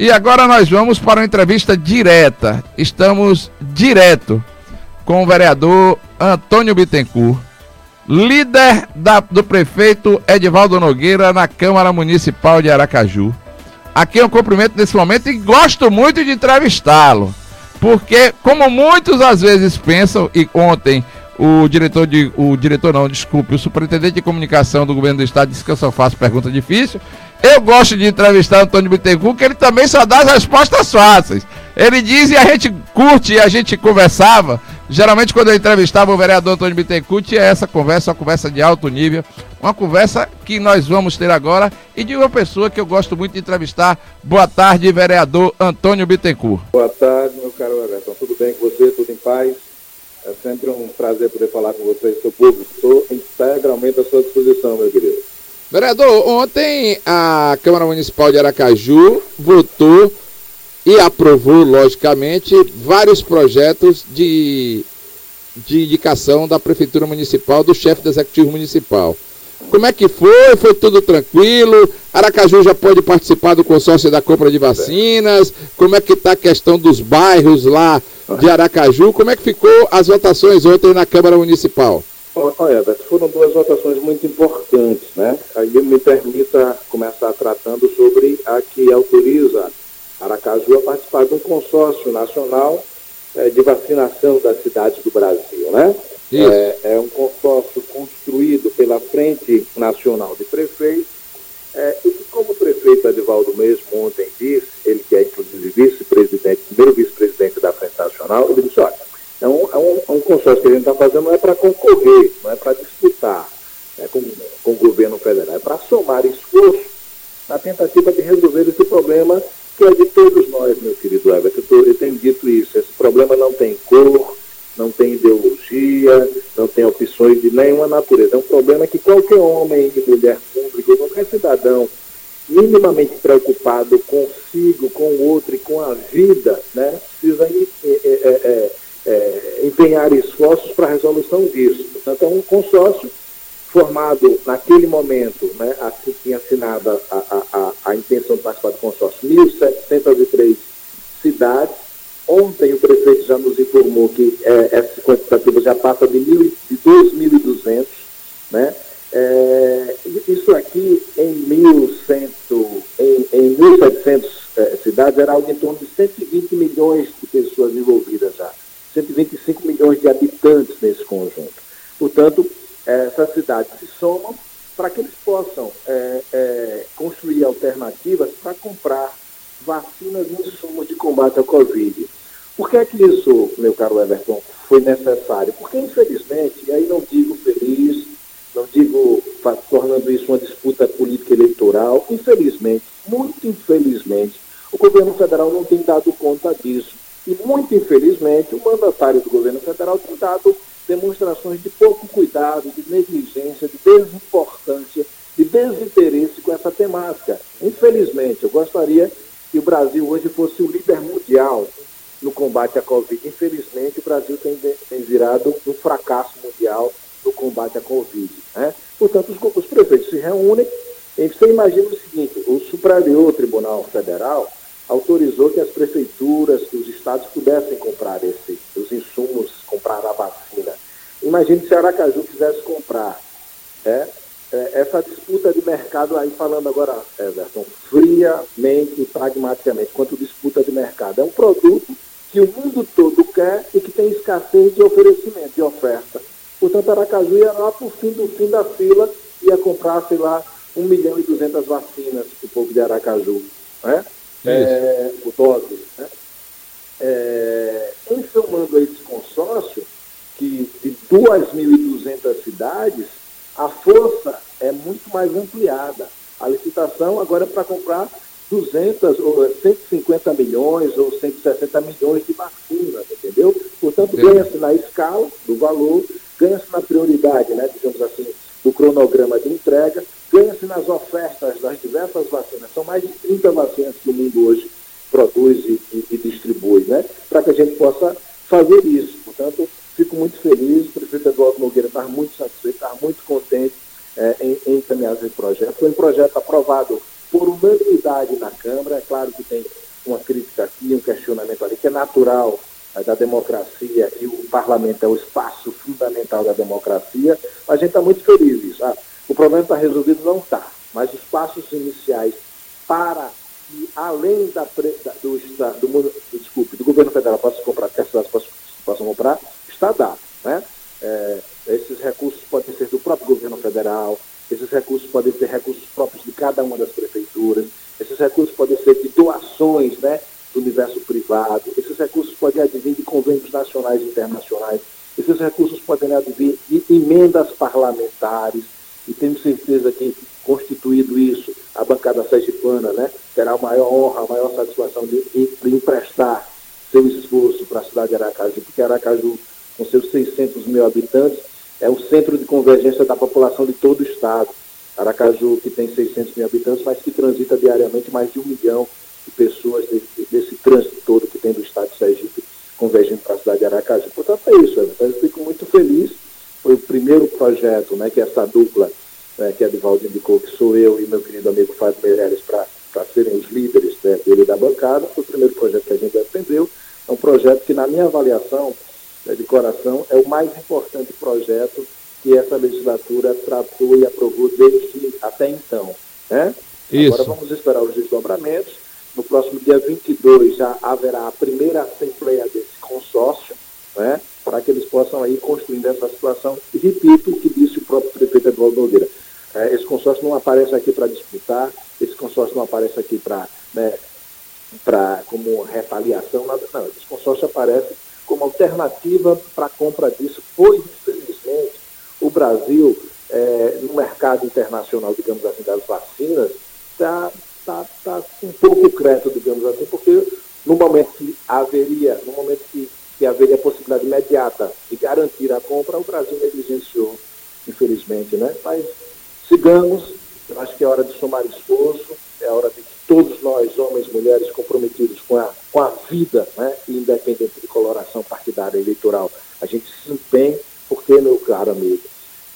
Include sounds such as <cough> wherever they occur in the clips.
E agora nós vamos para uma entrevista direta. Estamos direto com o vereador Antônio Bittencourt, líder da, do prefeito Edivaldo Nogueira na Câmara Municipal de Aracaju. Aqui eu cumprimento nesse momento e gosto muito de entrevistá-lo, porque como muitos às vezes pensam, e ontem o diretor de. O diretor não, desculpe, o superintendente de comunicação do governo do estado disse que eu só faço pergunta difícil. Eu gosto de entrevistar Antônio Bittencourt, que ele também só dá as respostas fáceis. Ele diz e a gente curte e a gente conversava. Geralmente, quando eu entrevistava o vereador Antônio Bittencourt, é essa conversa, uma conversa de alto nível. Uma conversa que nós vamos ter agora e de uma pessoa que eu gosto muito de entrevistar. Boa tarde, vereador Antônio Bittencourt. Boa tarde, meu caro Everton. Tudo bem com você? Tudo em paz? É sempre um prazer poder falar com vocês, seu público. Estou integralmente à sua disposição, meu querido. Vereador, ontem a Câmara Municipal de Aracaju votou e aprovou, logicamente, vários projetos de, de indicação da Prefeitura Municipal, do chefe do Executivo Municipal. Como é que foi? Foi tudo tranquilo? Aracaju já pode participar do consórcio da compra de vacinas? Como é que está a questão dos bairros lá de Aracaju. Como é que ficou as votações ontem na Câmara Municipal? Olha, foram duas votações muito importantes, né? Aí me permita começar tratando sobre a que autoriza Aracaju a participar de um consórcio nacional é, de vacinação das cidades do Brasil, né? É, é, um consórcio construído pela Frente Nacional de Prefeitos é, e que, como o prefeito Edivaldo mesmo ontem disse, ele que é inclusive vice-presidente, primeiro vice-presidente da Frente Nacional, ele disse, olha, é um, é um, é um consórcio que a gente está fazendo não é para concorrer, não é para disputar né, com, com o governo federal, é para somar esforço na tentativa de resolver esse problema que é de todos nós, meu querido Everton. Eu, eu tenho dito isso, esse problema não tem cor, não tem ideologia, não tem opções de nenhuma natureza. É um problema que qualquer homem e mulher pública, qualquer cidadão minimamente preocupado consigo, com o outro e com a vida, né, precisa é, é, é, empenhar esforços para a resolução disso. Portanto, é um consórcio formado naquele momento, né, assim tinha assinado a, a, a, a intenção de participar do consórcio, 1.703 cidades. Ontem o prefeito já nos informou que é, essa quantitativa já passa de, mil, de 2.200, né? É, isso aqui em 1100, em, em 1.700 é, cidades era algo em torno de 120 milhões de pessoas envolvidas já, 125 milhões de habitantes nesse conjunto. Portanto, é, essas cidades se somam para que eles possam é, é, construir alternativas para comprar vacinas e insumos de combate ao Covid. Por que é que isso, meu caro Everton, foi necessário? Porque, infelizmente, e aí não digo feliz, não digo tornando isso uma disputa política eleitoral, infelizmente, muito infelizmente, o governo federal não tem dado conta disso. E muito infelizmente, o mandatário do governo federal tem dado demonstrações de pouco cuidado, de negligência, de desimportância, de desinteresse com essa temática. Infelizmente, eu gostaria que o Brasil hoje fosse o líder mundial no combate à Covid. Infelizmente, o Brasil tem, tem virado um fracasso mundial no combate à Covid. Né? Portanto, os, os prefeitos se reúnem e você imagina o seguinte, o Superior Tribunal Federal autorizou que as prefeituras, que os estados pudessem comprar esse, os insumos, comprar a vacina. Imagine se Aracaju quisesse comprar. É, é, essa disputa de mercado aí, falando agora, Everton, friamente e pragmaticamente, quanto disputa de mercado. É um produto que o mundo todo quer e que tem escassez de oferecimento, de oferta. Portanto, Aracaju ia lá para o fim do fim da fila, ia comprar, sei lá, 1 milhão e 200 vacinas para o povo de Aracaju, né? É, o dose, né? É, em somando a esse consórcio, que de 2.200 cidades, a força é muito mais ampliada. A licitação agora é para comprar 200 ou 150 milhões ou 160 milhões de vacinas, entendeu? Portanto, ganha-se na escala do valor ganha-se na prioridade, né, digamos assim, do cronograma de entrega, ganha-se nas ofertas das diversas vacinas. São mais de 30 vacinas que o mundo hoje produz e, e, e distribui, né, para que a gente possa fazer isso. Portanto, fico muito feliz, o prefeito Eduardo Nogueira está muito satisfeito, está muito contente é, em, encaminhar esse projeto. Foi um projeto aprovado por unanimidade na Câmara, é claro que tem natural é, da democracia e o parlamento é o espaço fundamental da democracia, a gente está muito feliz. Ah, o problema está resolvido? Não está. Mas os passos iniciais para que, além da, da, do, do, do, desculpe, do governo federal possa comprar, que as cidades possam, possam comprar, está dado. Né? É, esses recursos podem ser do próprio governo federal, esses recursos podem ser recursos próprios de cada uma das prefeituras, esses recursos podem ser de doações né, do universo privado, esses recursos podem advir de convênios nacionais e internacionais, esses recursos podem advir de emendas parlamentares, e tenho certeza que, constituído isso, a bancada sergipana né, terá a maior honra, a maior satisfação de, de emprestar seu esforço para a cidade de Aracaju, porque Aracaju, com seus 600 mil habitantes, é o centro de convergência da população de todo o estado. Aracaju, que tem 600 mil habitantes, mas que transita diariamente mais de um milhão de pessoas desse, desse trânsito todo que tem do estado de Sergipe convergindo para a cidade de Aracaju. Portanto, é isso. Eu fico muito feliz. Foi o primeiro projeto né, que essa dupla, né, que a Divaldo indicou, que sou eu e meu querido amigo Fábio Meireles, para serem os líderes né, dele da bancada. Foi o primeiro projeto que a gente defendeu. É um projeto que, na minha avaliação né, de coração, é o mais importante projeto que essa legislatura tratou e aprovou desde até então. Né? Isso. Agora vamos esperar os desdobramentos. No próximo dia 22 já haverá a primeira assembleia desse consórcio, né? para que eles possam aí construindo essa situação. E repito o que disse o próprio prefeito Eduardo Nogueira. É, esse consórcio não aparece aqui para disputar, esse consórcio não aparece aqui para né, como retaliação, nada, não. Esse consórcio aparece como alternativa para a compra disso, pois, infelizmente, o Brasil, é, no mercado internacional, digamos assim, das vacinas, está tá, tá um pouco crédito, digamos assim, porque no momento que haveria, no momento que, que haveria a possibilidade imediata de garantir a compra, o Brasil negligenciou, infelizmente, né? Mas sigamos, eu acho que é hora de somar esforço, é hora de que todos nós, homens, mulheres, comprometidos com a, com a vida, né, independente de coloração partidária eleitoral, a gente se empenhe, porque, meu caro amigo,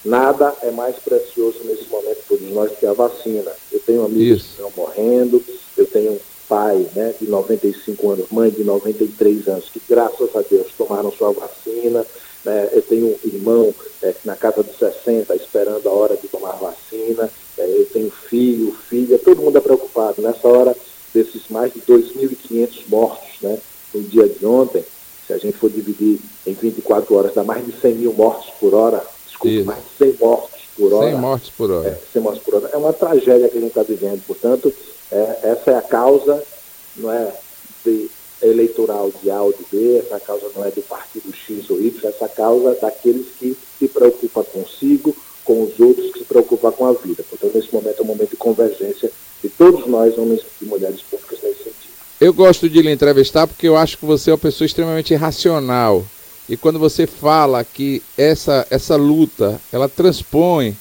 Nada é mais precioso nesse momento todos nós que a vacina. Eu tenho amigos Isso. que estão morrendo, eu tenho um pai né, de 95 anos, mãe de 93 anos, que graças a Deus tomaram sua vacina. Né, eu tenho um irmão é, na casa de 60 esperando a hora de tomar vacina. É, eu tenho filho, filha, todo mundo é preocupado. Nessa hora desses mais de 2.500 mortos né, no dia de ontem, se a gente for dividir em 24 horas, dá mais de 100 mil mortos por hora desculpa, mais de 100 mortes por hora. 100 mortes por hora. É, 100 mortes por hora. É uma tragédia que a gente está vivendo. Portanto, é, essa é a causa, não é de eleitoral de A ou de B, essa causa não é do partido X ou Y, essa causa é daqueles que se preocupam consigo, com os outros, que se preocupam com a vida. Portanto, nesse momento é um momento de convergência de todos nós, homens e mulheres públicas, nesse sentido. Eu gosto de lhe entrevistar porque eu acho que você é uma pessoa extremamente racional e quando você fala que essa, essa luta ela transpõe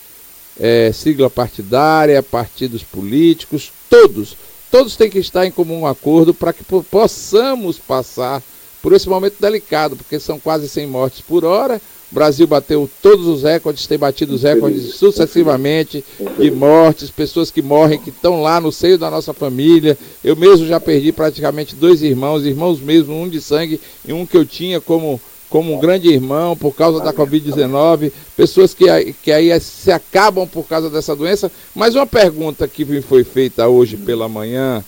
é, sigla partidária, partidos políticos, todos, todos têm que estar em comum acordo para que possamos passar por esse momento delicado, porque são quase 100 mortes por hora. O Brasil bateu todos os recordes, tem batido os recordes sucessivamente de mortes, pessoas que morrem, que estão lá no seio da nossa família. Eu mesmo já perdi praticamente dois irmãos, irmãos mesmo, um de sangue e um que eu tinha como como um grande irmão por causa da Covid-19, pessoas que, que aí se acabam por causa dessa doença. Mas uma pergunta que me foi feita hoje pela manhã,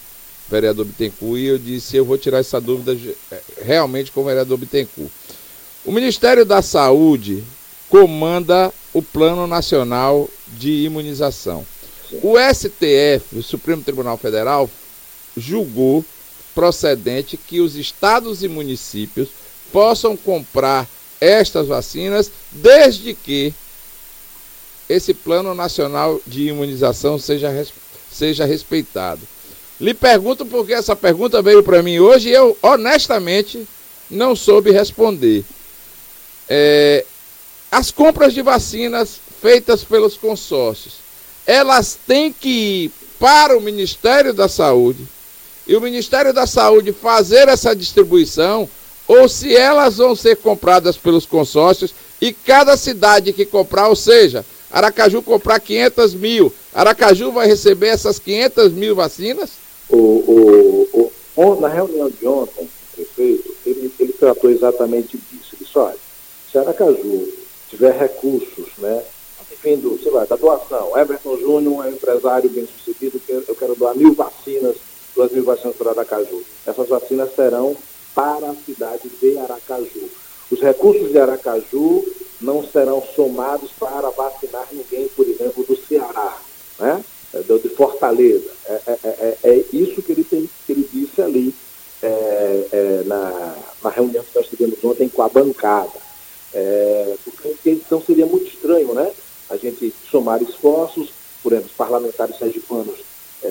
vereador Bittencourt, e eu disse, eu vou tirar essa dúvida é, realmente com o vereador Bittencourt. O Ministério da Saúde comanda o Plano Nacional de Imunização. O STF, o Supremo Tribunal Federal, julgou procedente que os estados e municípios possam comprar estas vacinas, desde que esse plano nacional de imunização seja, seja respeitado. Lhe pergunto porque essa pergunta veio para mim hoje e eu, honestamente, não soube responder. É, as compras de vacinas feitas pelos consórcios, elas têm que ir para o Ministério da Saúde e o Ministério da Saúde fazer essa distribuição ou se elas vão ser compradas pelos consórcios e cada cidade que comprar, ou seja, Aracaju comprar 500 mil, Aracaju vai receber essas 500 mil vacinas? O, o, o, na reunião de ontem, prefeito, ele tratou exatamente disso. Ele disse, olha, se Aracaju tiver recursos, né, vindo, sei lá, da doação, Everton Júnior é um empresário bem sucedido, eu quero doar mil vacinas, duas mil vacinas para Aracaju. Essas vacinas serão para a cidade de Aracaju. Os recursos de Aracaju não serão somados para vacinar ninguém, por exemplo, do Ceará, né? É, de Fortaleza. É, é, é, é isso que ele, tem, que ele disse ali é, é, na, na, reunião que nós tivemos ontem com a bancada. porque então seria muito estranho, né? A gente somar esforços, por exemplo, os parlamentares sergipanos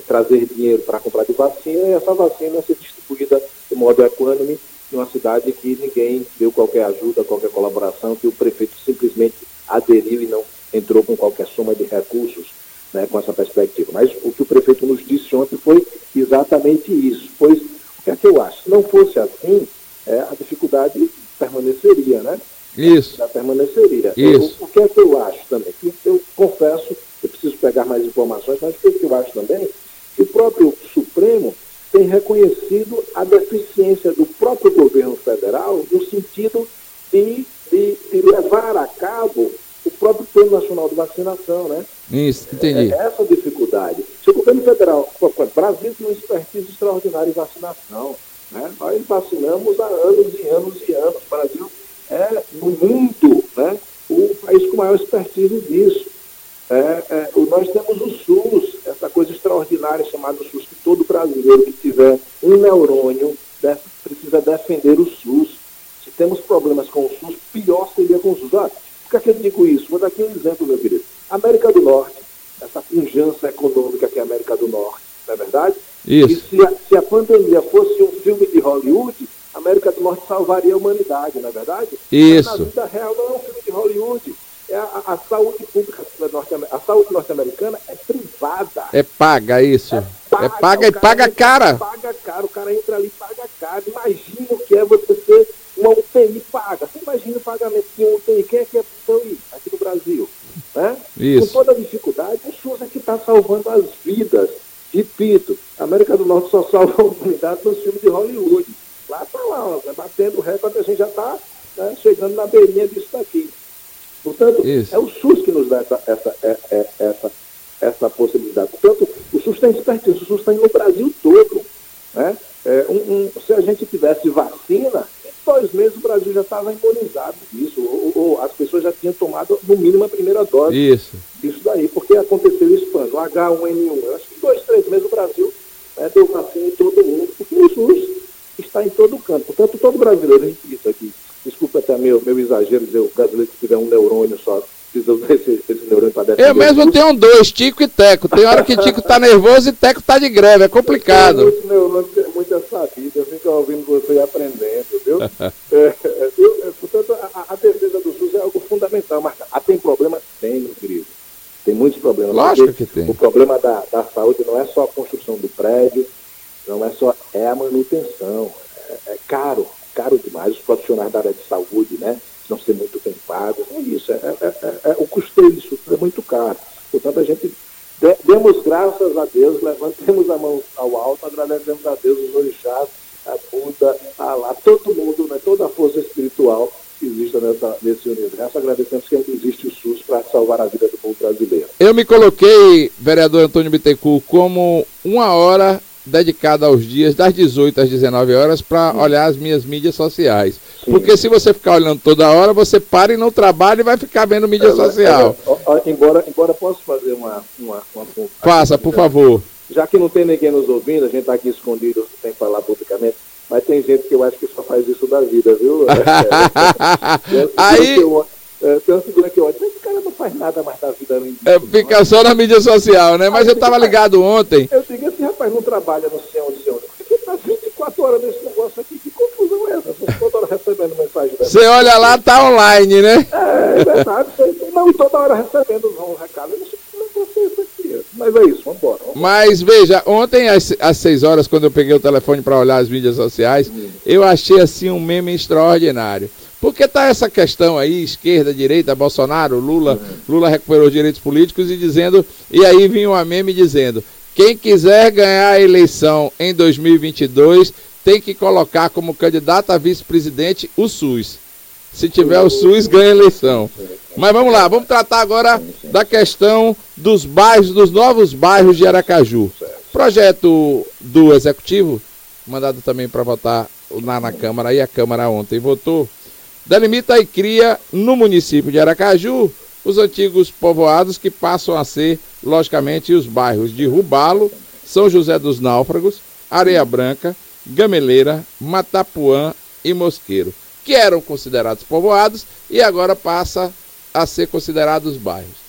trazer dinheiro para comprar de vacina e essa vacina ser distribuída de modo equânime uma cidade que ninguém deu qualquer ajuda, qualquer colaboração, que o prefeito simplesmente aderiu e não entrou com qualquer soma de recursos né, com essa perspectiva. Mas o que o prefeito nos disse ontem foi exatamente isso. Pois o que é que eu acho? Se não fosse assim, é, a dificuldade permaneceria, né? Isso. Já permaneceria. Isso. O, o, que é que eu acho também? Que eu confesso, eu preciso pegar mais informações, mas o que, é que eu acho também? Que o próprio Supremo tem reconhecido a deficiência do próprio governo federal no sentido de, de, de levar a cabo o próprio Plano Nacional de Vacinação, né? Isso, entendi. É essa dificuldade. Se o governo federal, o Brasil tem uma expertise extraordinária em vacinação, né? Nós vacinamos há anos e anos e anos. O Brasil é, no mundo, né, o país com maior expertise disso. É, é, nós temos o SUS, essa coisa extraordinária chamada SUS, que todo brasileiro que tiver um neurônio deve, precisa defender o SUS. Se temos problemas com o SUS, pior seria com o SUS. Ah, por que, é que eu digo isso? Vou dar aqui um exemplo, meu querido. América do Norte, essa pujança econômica que é a América do Norte, não é verdade? Isso. E se a, se a pandemia fosse um filme de Hollywood, a América do Norte salvaria a humanidade, não é verdade? Isso. Mas na vida real não é um filme de Hollywood a, a saúde pública a saúde norte-americana é privada. É paga isso. É paga, é paga e paga cara. Paga caro, o cara entra ali e paga caro. Imagina o que é você ter uma UTI paga. Você imagina o pagamento de uma UTI. Quem é que é UTI aqui no Brasil? Né? Isso. Com toda a dificuldade, o SUS é que está salvando as vidas. Repito, a América do Norte só salva a humanidade nos filmes de Hollywood. Lá está lá, ó, batendo recorde, a gente já está né, chegando na beirinha disso daqui. Portanto, Isso. é o SUS que nos dá essa, essa, é, é, essa, essa possibilidade. Portanto, o SUS tem expertise, o SUS tem no Brasil todo. Né? É, um, um, se a gente tivesse vacina, em dois meses o Brasil já estava imunizado disso, ou, ou, as pessoas já tinham tomado no mínimo a primeira dose Isso. disso daí, porque aconteceu isso quando? O H1N1. Eu acho que em dois, três meses o Brasil né, deu vacina em todo mundo, porque o SUS está em todo canto. Portanto, todo brasileiro, a gente disse aqui, desculpa até meu, meu exagero dizer o brasileiro que tiver um neurônio só, precisa desse, desse neurônio para defender. Eu mesmo tenho dois, Tico e Teco. Tem hora que Tico tá nervoso e Teco tá de greve, é complicado. Esse neurônio é muito sabido, eu fico ouvindo você e aprendendo, viu? <laughs> é, é, é, portanto, a, a, defesa do SUS é algo fundamental, mas ah, tem problema? Tem, meu querido. Tem muitos problemas. Lógico que tem. O problema da, da saúde não é só a construção do prédio, não é só, é a manutenção. É, é caro, caro demais, os profissionais da área de saúde, né? Não ser muito bem pagos, é isso, é, é, é, é o custeio disso é muito caro. Portanto, a gente de, demos graças a Deus, levantemos a mão ao alto, agradecemos a Deus, os orixás, a Buda, a lá, todo mundo, né? toda a força espiritual que existe nessa, nesse universo. Agradecemos que existe o SUS para salvar a vida do povo brasileiro. Eu me coloquei, vereador Antônio Bittencourt, como uma hora dedicada aos dias das 18 às 19 horas para olhar as minhas mídias sociais. Sim. Porque se você ficar olhando toda hora, você para e não trabalha e vai ficar vendo mídia é, social. É, é, embora, embora posso fazer uma, uma, uma Faça, por favor. Já que não tem ninguém nos ouvindo, a gente está aqui escondido sem falar publicamente, mas tem gente que eu acho que só faz isso da vida, viu? Aí... É, tem uma figura que olha, esse cara não faz nada mais da vida. Não é, fica só na mídia social, né? Mas eu estava ligado ontem. Eu digo, esse rapaz não trabalha no céu, onde, onde. Porque tá 24 horas nesse negócio aqui. Que confusão é essa? Toda hora recebendo mensagem dessa. Você olha lá, tá online, né? É, é verdade. não, toda hora recebendo um recado. Eu não sei isso aqui. Mas é isso, vamos embora. Mas veja, ontem às, às 6 horas, quando eu peguei o telefone para olhar as mídias sociais, hum. eu achei assim um meme extraordinário. Porque está essa questão aí, esquerda, direita, Bolsonaro, Lula, Lula recuperou os direitos políticos e dizendo, e aí vinha uma meme dizendo, quem quiser ganhar a eleição em 2022 tem que colocar como candidato a vice-presidente o SUS. Se tiver o SUS, ganha a eleição. Mas vamos lá, vamos tratar agora da questão dos bairros, dos novos bairros de Aracaju. Projeto do Executivo, mandado também para votar lá na Câmara, e a Câmara ontem votou, delimita e cria no município de Aracaju os antigos povoados que passam a ser, logicamente, os bairros de Rubalo, São José dos Náufragos, Areia Branca, Gameleira, Matapuã e Mosqueiro, que eram considerados povoados e agora passa a ser considerados bairros.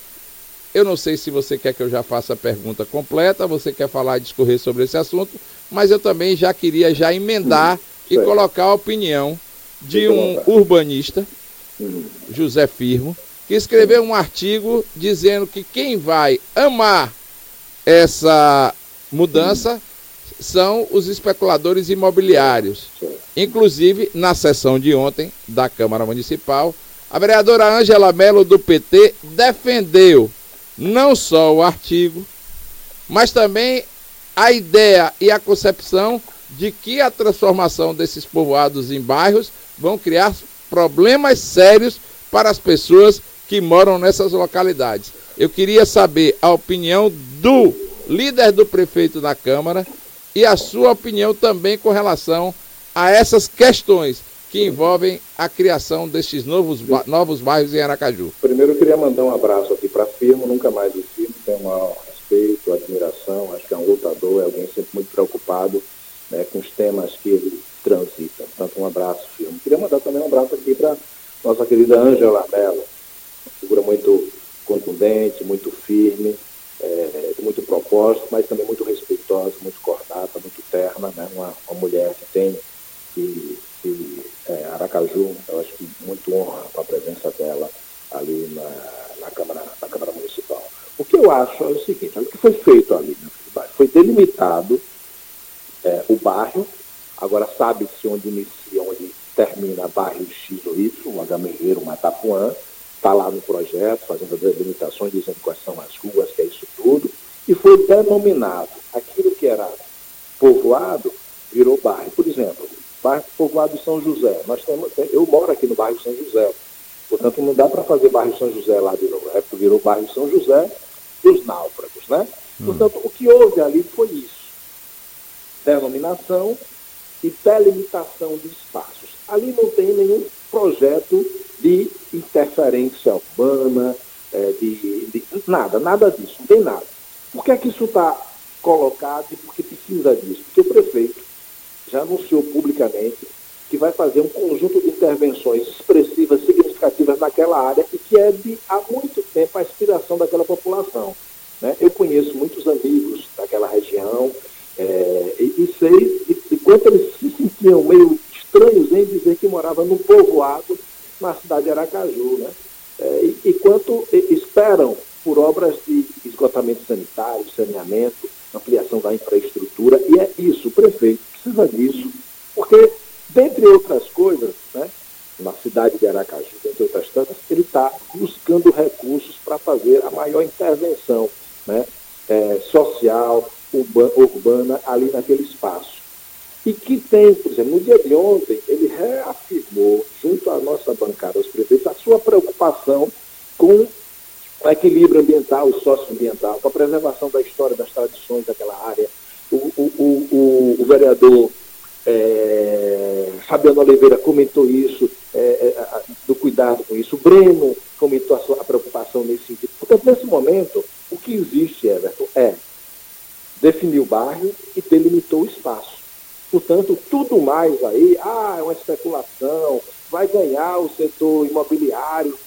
Eu não sei se você quer que eu já faça a pergunta completa, você quer falar e discorrer sobre esse assunto, mas eu também já queria já emendar e colocar a opinião de um urbanista, José Firmo, que escreveu um artigo dizendo que quem vai amar essa mudança são os especuladores imobiliários. Inclusive, na sessão de ontem da Câmara Municipal, a vereadora Ângela Mello do PT defendeu não só o artigo, mas também a ideia e a concepção de que a transformação desses povoados em bairros vão criar problemas sérios para as pessoas que moram nessas localidades. Eu queria saber a opinião do líder do prefeito na Câmara e a sua opinião também com relação a essas questões que envolvem a criação destes novos, novos bairros em Aracaju. Primeiro eu queria mandar um abraço aqui para a firma, nunca mais o firma, tenho maior respeito, admiração, acho que é um lutador, é alguém sempre muito preocupado temas que ele transita. Portanto, um abraço, firma. Queria mandar também um abraço aqui para nossa querida Ângela Mello, uma figura muito contundente, muito firme, é, muito propósito, mas também muito respeitosa, muito cordata, muito terna, né, uma, uma mulher que tem que, que é, Aracaju, eu acho que muito honra com a presença dela ali na, na, Câmara, na Câmara Municipal. O que eu acho é o seguinte, o que foi feito ali foi delimitado é, o bairro, agora sabe-se onde inicia, onde termina bairro X ou Y, o Agameiro, o Matapuã, está lá no projeto, fazendo as delimitações, dizendo quais são as ruas, que é isso tudo, e foi denominado. Aquilo que era povoado virou bairro. Por exemplo, bairro povoado São José. Nós temos, eu moro aqui no bairro São José. Portanto, não dá para fazer bairro São José lá novo. É porque virou bairro São José dos náufragos, né? Hum. Portanto, o que houve ali foi isso. Denominação e delimitação de espaços. Ali não tem nenhum projeto de interferência urbana, é, de, de, nada, nada disso, não tem nada. Por que é que isso está colocado e por que precisa disso? Porque o prefeito já anunciou publicamente que vai fazer um conjunto de intervenções expressivas, significativas naquela área e que é de há muito tempo a aspiração daquela população. Né? Eu conheço muitos amigos daquela região é, e, e, sei de, quanto eles se sentiam meio estranhos em dizer que morava num povoado na cidade de Aracaju. Né? É, e, e quanto esperam por obras de esgotamento sanitário, saneamento, ampliação da infraestrutura, e é isso, o prefeito precisa disso, porque, dentre outras coisas, né, na cidade de Aracaju, dentre outras tantas, ele está buscando recursos para fazer a maior intervenção né, é, social, urbana, ali naquele espaço. E que tem, por exemplo, no dia de ontem, ele reafirmou, junto à nossa bancada, os prefeitos, a sua preocupação com o equilíbrio ambiental e socioambiental, com a preservação da história, das tradições daquela área, o, o, o, o vereador é, Fabiano Oliveira comentou isso, é, é, do cuidado com isso. O Breno comentou a, sua, preocupação nesse sentido. Portanto, nesse momento, o que existe, Everton, é definir o bairro e delimitou o espaço. Portanto, tudo mais aí, ah, é uma especulação, vai ganhar o setor imobiliário.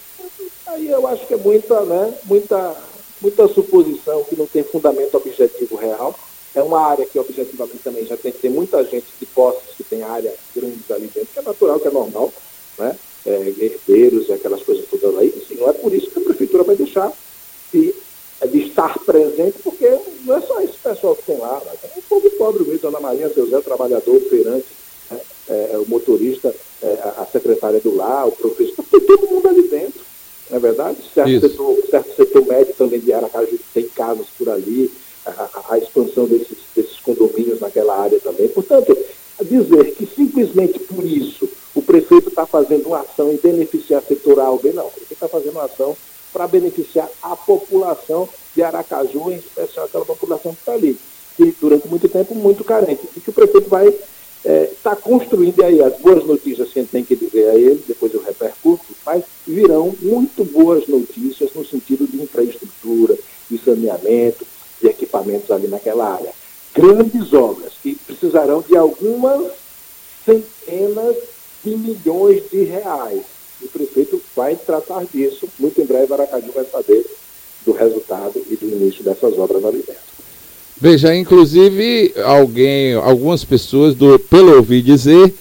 Aí eu acho que é muita, né, muita, muita suposição que não tem fundamento objetivo real é uma área que objetivamente também já tem que ter muita gente de posses que tem áreas grandes ali dentro, que é natural, que é normal, né? É, herdeiros e aquelas coisas todas aí. Assim, não é por isso que a prefeitura vai deixar de, de estar presente, porque não é só esse pessoal que tem lá, né? tem um povo pobre mesmo, Zé, o trabalhador, o né? é, o motorista, é, a secretária do lar, o professor, tem todo mundo ali dentro, não é verdade? Certo setor, certo setor médio também de Aracaju tem casas por ali, a, a expansão desses, desses condomínios naquela área também. Portanto, dizer que simplesmente por isso o prefeito está fazendo uma ação em beneficiar setor A ou B, não. Ele está fazendo uma ação para beneficiar a população de Aracaju, em especial aquela população que está ali, que durante muito tempo muito carente. E que o prefeito vai estar construindo aí as boas notícias que a gente tem que dizer a ele, depois eu repercuto, mas virão muito boas notícias no sentido de infraestrutura, de saneamento, de equipamentos ali naquela área. Grandes obras que precisarão de algumas centenas de milhões de reais. O prefeito vai tratar disso. Muito em breve, Aracaju vai saber do resultado e do início dessas obras ali dentro. Veja, inclusive, alguém, algumas pessoas, do, pelo ouvir dizer,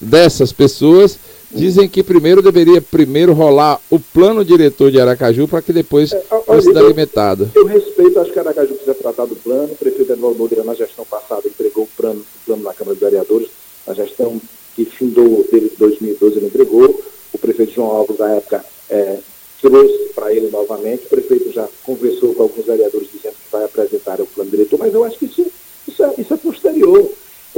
dessas pessoas, dizem que primeiro deveria primeiro rolar o plano diretor de Aracaju para que depois é, fosse delimitado. Eu, eu respeito, acho que Aracaju precisa tratar do plano. O prefeito Eduardo Nogueira, na gestão passada, entregou o plano, o plano na Câmara de Vereadores. A gestão que findou dele de 2012 ele entregou. O prefeito João Alves, na época, é, trouxe para ele novamente. O prefeito já conversou com alguns vereadores dizendo que vai apresentar o plano diretor, mas eu acho que isso, isso, é, isso é posterior.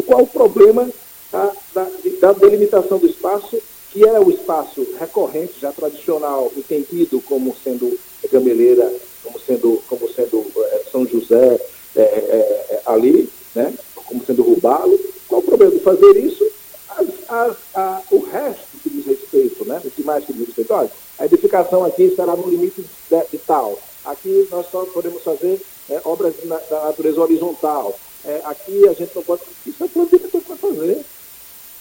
Qual o problema da, da, da delimitação do espaço, que é o espaço recorrente, já tradicional, entendido como sendo gameleira, como sendo, como sendo é, São José é ali, né? como sendo Rubalo. Qual o problema de fazer isso? As, as, a, o resto que diz respeito, né? o que mais que diz respeito, olha, a edificação aqui estará no limite de, tal. Aqui nós só podemos fazer é, obras na, da natureza horizontal. É, aqui a gente não pode. Isso é que vai fazer.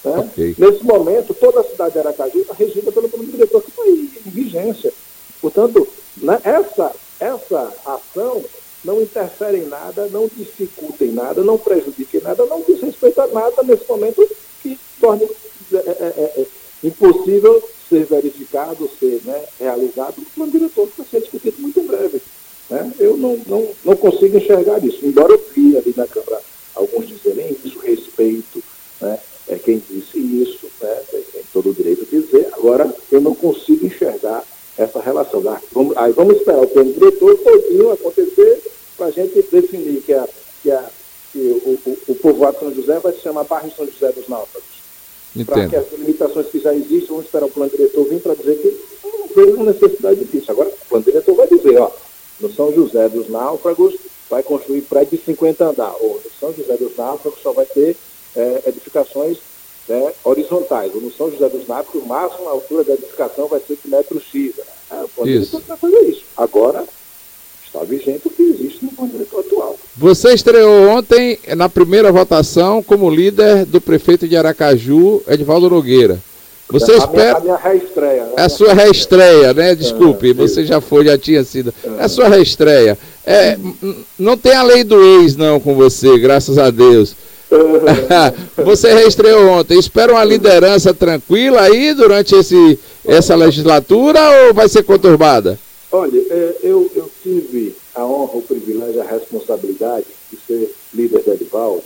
Né? Okay. Nesse momento, toda a cidade de Aracaju está regida pelo plano diretor que está em vigência. Portanto, né, essa, essa ação não interfere em nada, não dificulta em nada, não prejudica em nada, não desrespeita nada nesse momento que torne é, é, é, é impossível ser verificado, ser né, realizado o plano diretor que vai ser discutido muito em breve. Né? Eu não, não, não consigo enxergar isso, embora eu vi ali na Câmara alguns dizerem isso, respeito, né? é quem disse isso, né? tem todo o direito de dizer, agora eu não consigo enxergar essa relação. Ah, vamos, aí vamos esperar o plano diretor todinho acontecer para a gente definir que, a, que, a, que o, o, o povoado São José vai se chamar Barra São José dos Náufragos para que as limitações que já existem, vamos esperar o plano diretor vir para dizer que não vejo necessidade disso. Agora, o plano diretor vai dizer, ó, no São José dos Náufragos vai construir prédio de 50 andares, ou no São José dos Náufragos só vai ter é, edificações né, horizontais, ou no São José dos Náufragos, o máximo a altura da edificação vai ser de metro X. É, o plano isso. diretor vai fazer isso. Agora, está vigente o que existe no diretor atual. Você estreou ontem na primeira votação como líder do prefeito de Aracaju, Edvaldo Nogueira. Você a espera. Minha, a minha reestreia. Né? É a sua reestreia, né? Desculpe, é, você já foi, já tinha sido. É a sua reestreia. É, não tem a lei do ex, não, com você, graças a Deus. <laughs> você reestreou ontem. Espera uma liderança tranquila aí durante esse, essa legislatura ou vai ser conturbada? Olha, é, eu, eu tive a honra, o privilégio, a responsabilidade de ser líder da Edivaldo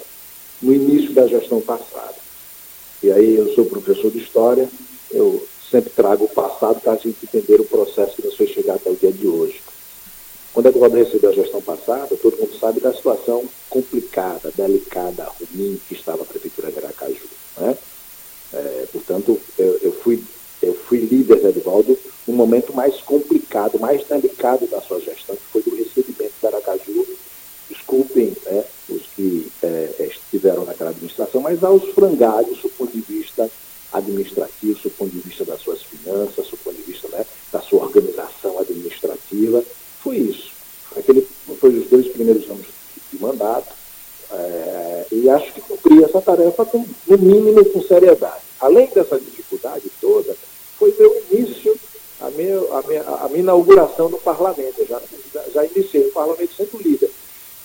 no início da gestão passada. E aí eu sou professor de História, eu sempre trago o passado para a gente entender o processo que nos fez chegar até o dia de hoje. Quando a Edivaldo recebeu a gestão passada, todo mundo sabe da situação complicada, delicada, ruim que estava a Prefeitura de Aracaju. Né? É, portanto, eu, eu, fui, eu fui líder da Edivaldo no momento mais complicado, mais delicado da sua gestão, que foi do recebimento da Aracaju. Desculpem né, os que é, estiveram naquela administração, mas aos frangalhos do ponto de vista administrativo, do ponto de vista das suas finanças, do ponto de vista né, da sua organização administrativa. Foi isso. Aquele foi os dois primeiros anos de mandato. É, e acho que cumpri essa tarefa, com, no mínimo, com seriedade. Além dessa dificuldade toda, foi meu início a minha, a minha, a minha inauguração no parlamento. Eu já, já, iniciei o parlamento sendo líder.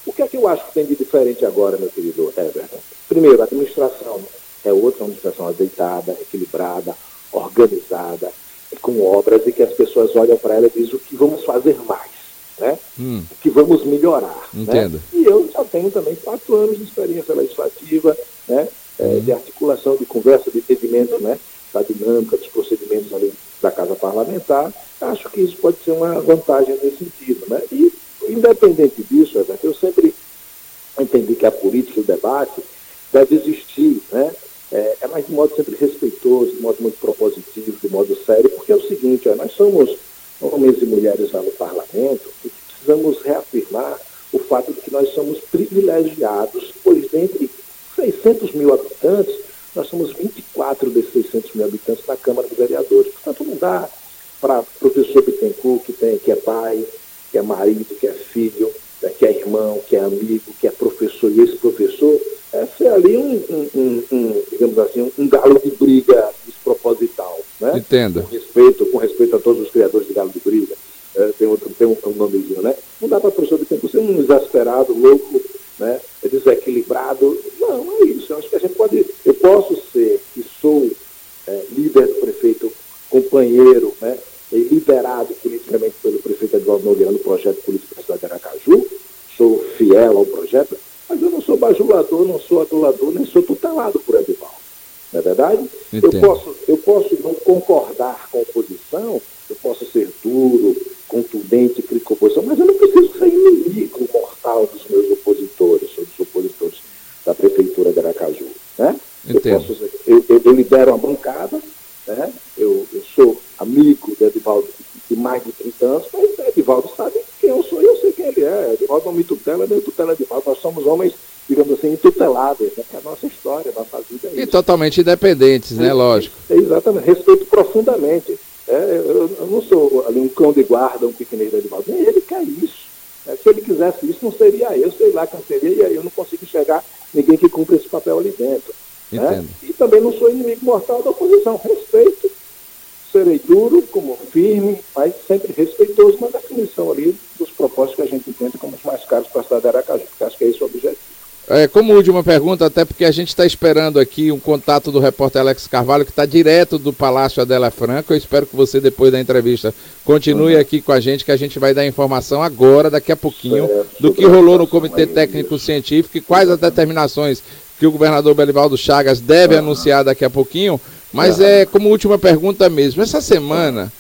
O que é que eu acho que tem de diferente agora, meu querido Everton? Primeiro, a administração é outra, uma administração azeitada, equilibrada, organizada, com obras e que as pessoas olham para ela e dizem o que vamos fazer mais, né? Hum. O que vamos melhorar. Né? Entendo. Né? E eu já tenho também quatro anos de experiência legislativa, né? É, hum. de articulação, de conversa, de entendimento, né? Da dinâmica, dos procedimentos ali da Casa Parlamentar, acho que isso pode ser uma vantagem nesse sentido. Né? E, independente disso, eu sempre entendi que a política e o debate deve existir né, é, é mais de modo sempre respeitoso, de modo muito propositivo, de modo sério, porque é o seguinte, ó, nós somos homens e mulheres lá no parlamento e precisamos reafirmar o fato de que nós somos privilegiados, pois dentre 600 mil habitantes, nós somos 24 desses 600 mil habitantes na Câmara de Vereadores. Portanto, não dá para professor Bittencourt, que, tem, que é pai, que é marido, que é filho, né, que é irmão, que é amigo, que é professor e ex-professor, é ser ali um, um, um, digamos assim, um galo de briga desproposital. Né? Entenda. Com respeito, com respeito a todos os criadores de galo de briga. É, tem, outro, tem um, um nomezinho, né? Não dá para professor Bittencourt ser um exasperado, louco, né? É desequilibrado. Não, é isso. Eu acho que a gente pode. Eu posso ser que sou é, líder do prefeito, companheiro, né? E liderado politicamente pelo prefeito Eduardo Nogueira no projeto político da cidade de Aracaju, sou fiel ao projeto, mas eu não sou bajulador, não sou adulador, nem sou tutelado por Edivaldo. Não é verdade? Posso, eu posso não concordar com a oposição, eu posso ser duro, contundente, crítico à oposição, mas eu não preciso ser inimigo mortal dos meus opositores, ou dos opositores da prefeitura de Aracaju. Né? Eu, posso, eu, eu, eu lidero uma bancada, né? eu, eu sou amigo de Edivaldo de mais de 30 anos, mas Edivaldo sabe quem eu sou e eu sei quem ele é. Edivaldo não me tutela, Edivaldo. Nós somos homens, digamos assim, intuteláveis, né? é a nossa história, a nossa vida. É e totalmente independentes, né? Lógico. Exatamente, respeito profundamente. É, eu, eu, não sou ali um cão de guarda, um pequenino de. Nem ele quer isso. É, se ele quisesse isso, não seria eu, sei lá quem seria, e aí eu não consigo enxergar ninguém que cumpra esse papel ali dentro. Né? E também não sou inimigo mortal da oposição. Respeito, serei duro, como firme, mas sempre respeitoso na definição ali dos propósitos que a gente entende como os mais caros para a cidade de Aracaju, porque acho que é esse o objetivo. É, como última pergunta, até porque a gente está esperando aqui um contato do repórter Alex Carvalho, que está direto do Palácio Adela Franco. Eu espero que você, depois da entrevista, continue uhum. aqui com a gente, que a gente vai dar informação agora, daqui a pouquinho, certo, do que rolou no Comitê Técnico Científico e quais as determinações que o governador Belivaldo Chagas deve uhum. anunciar daqui a pouquinho. Mas uhum. é como última pergunta mesmo. Essa semana,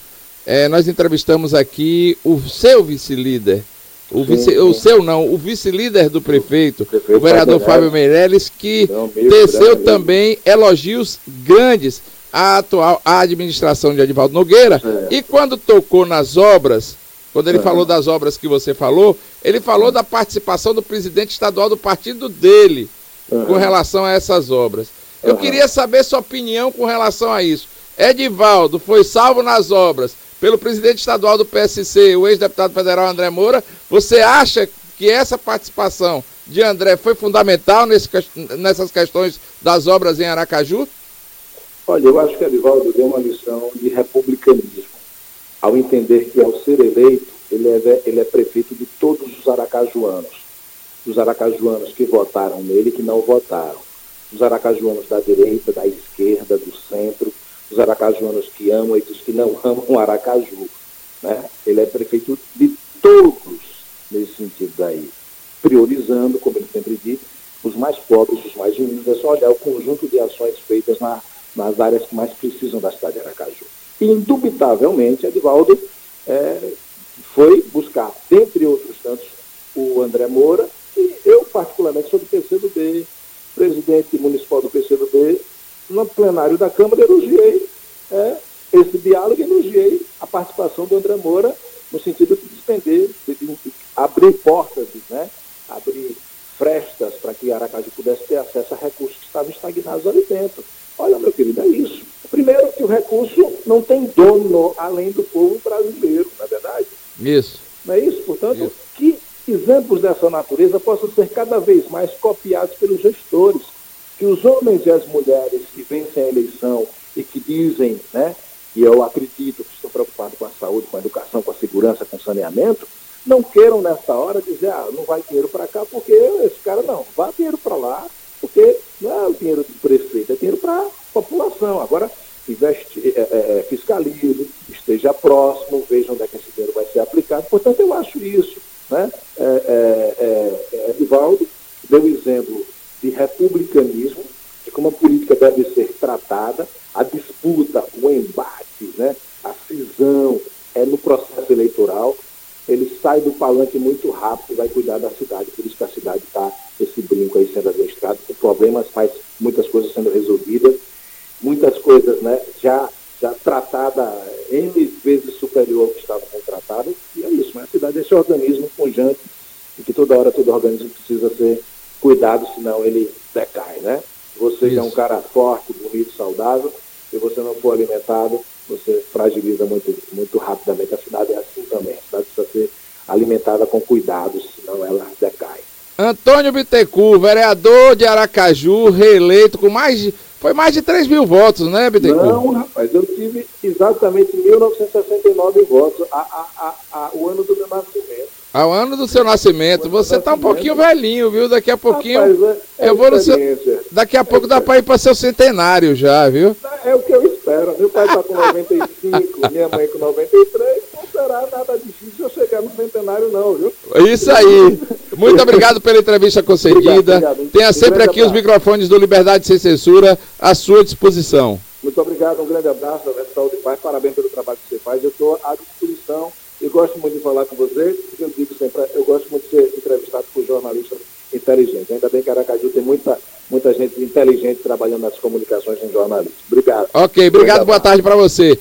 é, nós entrevistamos aqui o seu vice-líder o, vice, o seu não, o vice-líder do prefeito, prefeito, o vereador Fábio Meirelles, que não, teceu também elogios grandes à atual à administração de Edivaldo Nogueira. É. E quando tocou nas obras, quando ele é. falou das obras que você falou, ele falou é. da participação do presidente estadual do partido dele com relação a essas obras. Eu queria saber sua opinião com relação a isso. Edivaldo foi salvo nas obras pelo presidente estadual do PSC, o ex-deputado federal André Moura. Você acha que essa participação de André foi fundamental nesse, nessas questões das obras em Aracaju? Olha, eu acho que Edivaldo deu uma lição de republicanismo, ao entender que, ao ser eleito, ele é, ele é prefeito de todos os aracajuanos. Os aracajuanos que votaram nele e que não votaram. Os aracajuanos da direita, da esquerda, do centro, os aracajuanos que amam e dos que não <laughs> amam Aracaju. Né? Ele é prefeito de todos nesse sentido daí, priorizando, como ele sempre diz, os mais pobres, os mais humildes, é só olhar o conjunto de ações feitas na, nas áreas que mais precisam da cidade de Aracaju. E, indubitavelmente, Edivaldo é, foi buscar, dentre outros tantos, o André Moura, e eu, particularmente, sou do PCdoB, presidente municipal do PCdoB, no plenário da Câmara, elogiei é, esse diálogo, elogiei a participação do André Moura no sentido de despender, de, de, de abrir portas, né, abrir frestas para que Aracaju pudesse ter acesso a recursos que estavam estagnados ali dentro. Olha, meu querido, é isso. Primeiro que o recurso não tem dono além do povo brasileiro, não é verdade? Isso. Não é isso? Portanto, isso. que exemplos dessa natureza possam ser cada vez mais copiados pelos gestores que os homens e as mulheres que vencem a eleição e que dizem, né, e eu acredito que estão preocupados com a saúde, com a educação, com a segurança, com o saneamento, não queiram nessa hora dizer, ah, não vai dinheiro para cá, porque esse cara não, vá dinheiro para lá, porque não é o dinheiro do prefeito, é dinheiro para a população. Agora, investe, é, é, fiscalize, esteja próximo, veja onde é que esse dinheiro vai ser aplicado. Portanto, eu acho isso. Né? É, é, é, é deu exemplo de republicanismo, de como a política deve ser tratada, a disputa, o embate, né, a cisão é no processo eleitoral. Ele sai do palanque muito rápido e vai cuidar da cidade. Por isso que a cidade está esse brinco aí sendo administrado com problemas mais muitas coisas sendo resolvidas, muitas coisas né, já, já tratada N vezes superior ao que estava sendo tratado, e é isso, né? a cidade é esse organismo pungente e que toda hora todo organismo precisa ser cuidado, senão ele decai, né? Você isso. é um cara forte, bonito, saudável, se você não for alimentado, você fragiliza muito, muito rapidamente a cidade, é assim também, a cidade precisa ser alimentada com cuidados, senão ela decai. Antônio Bittencourt, vereador de Aracaju, reeleito com mais de. Foi mais de 3 mil votos, né, Bittencourt? Não, rapaz, eu tive exatamente 1969 votos, a, a, a, o ano do meu nascimento. Ao ano do seu nascimento. Você está um pouquinho velhinho, viu? Daqui a pouquinho. Rapaz, é, é eu vou no seu... Daqui a pouco dá para ir para seu centenário já, viu? É o que eu espero. Meu pai está com 95, <laughs> minha mãe com 93. Será nada difícil eu chegar no centenário, não, viu? Isso aí. Muito obrigado pela entrevista concedida. Obrigado, obrigado. Tenha sempre aqui os microfones do Liberdade Sem Censura à sua disposição. Muito obrigado, um grande abraço, saúde e paz, parabéns pelo trabalho que você faz. Eu estou à disposição e gosto muito de falar com você, eu digo sempre, eu gosto muito de ser entrevistado por jornalistas inteligentes. Ainda bem que Aracaju tem muita, muita gente inteligente trabalhando nas comunicações em jornalismo. Obrigado. Ok, obrigado, obrigado. boa tarde para você.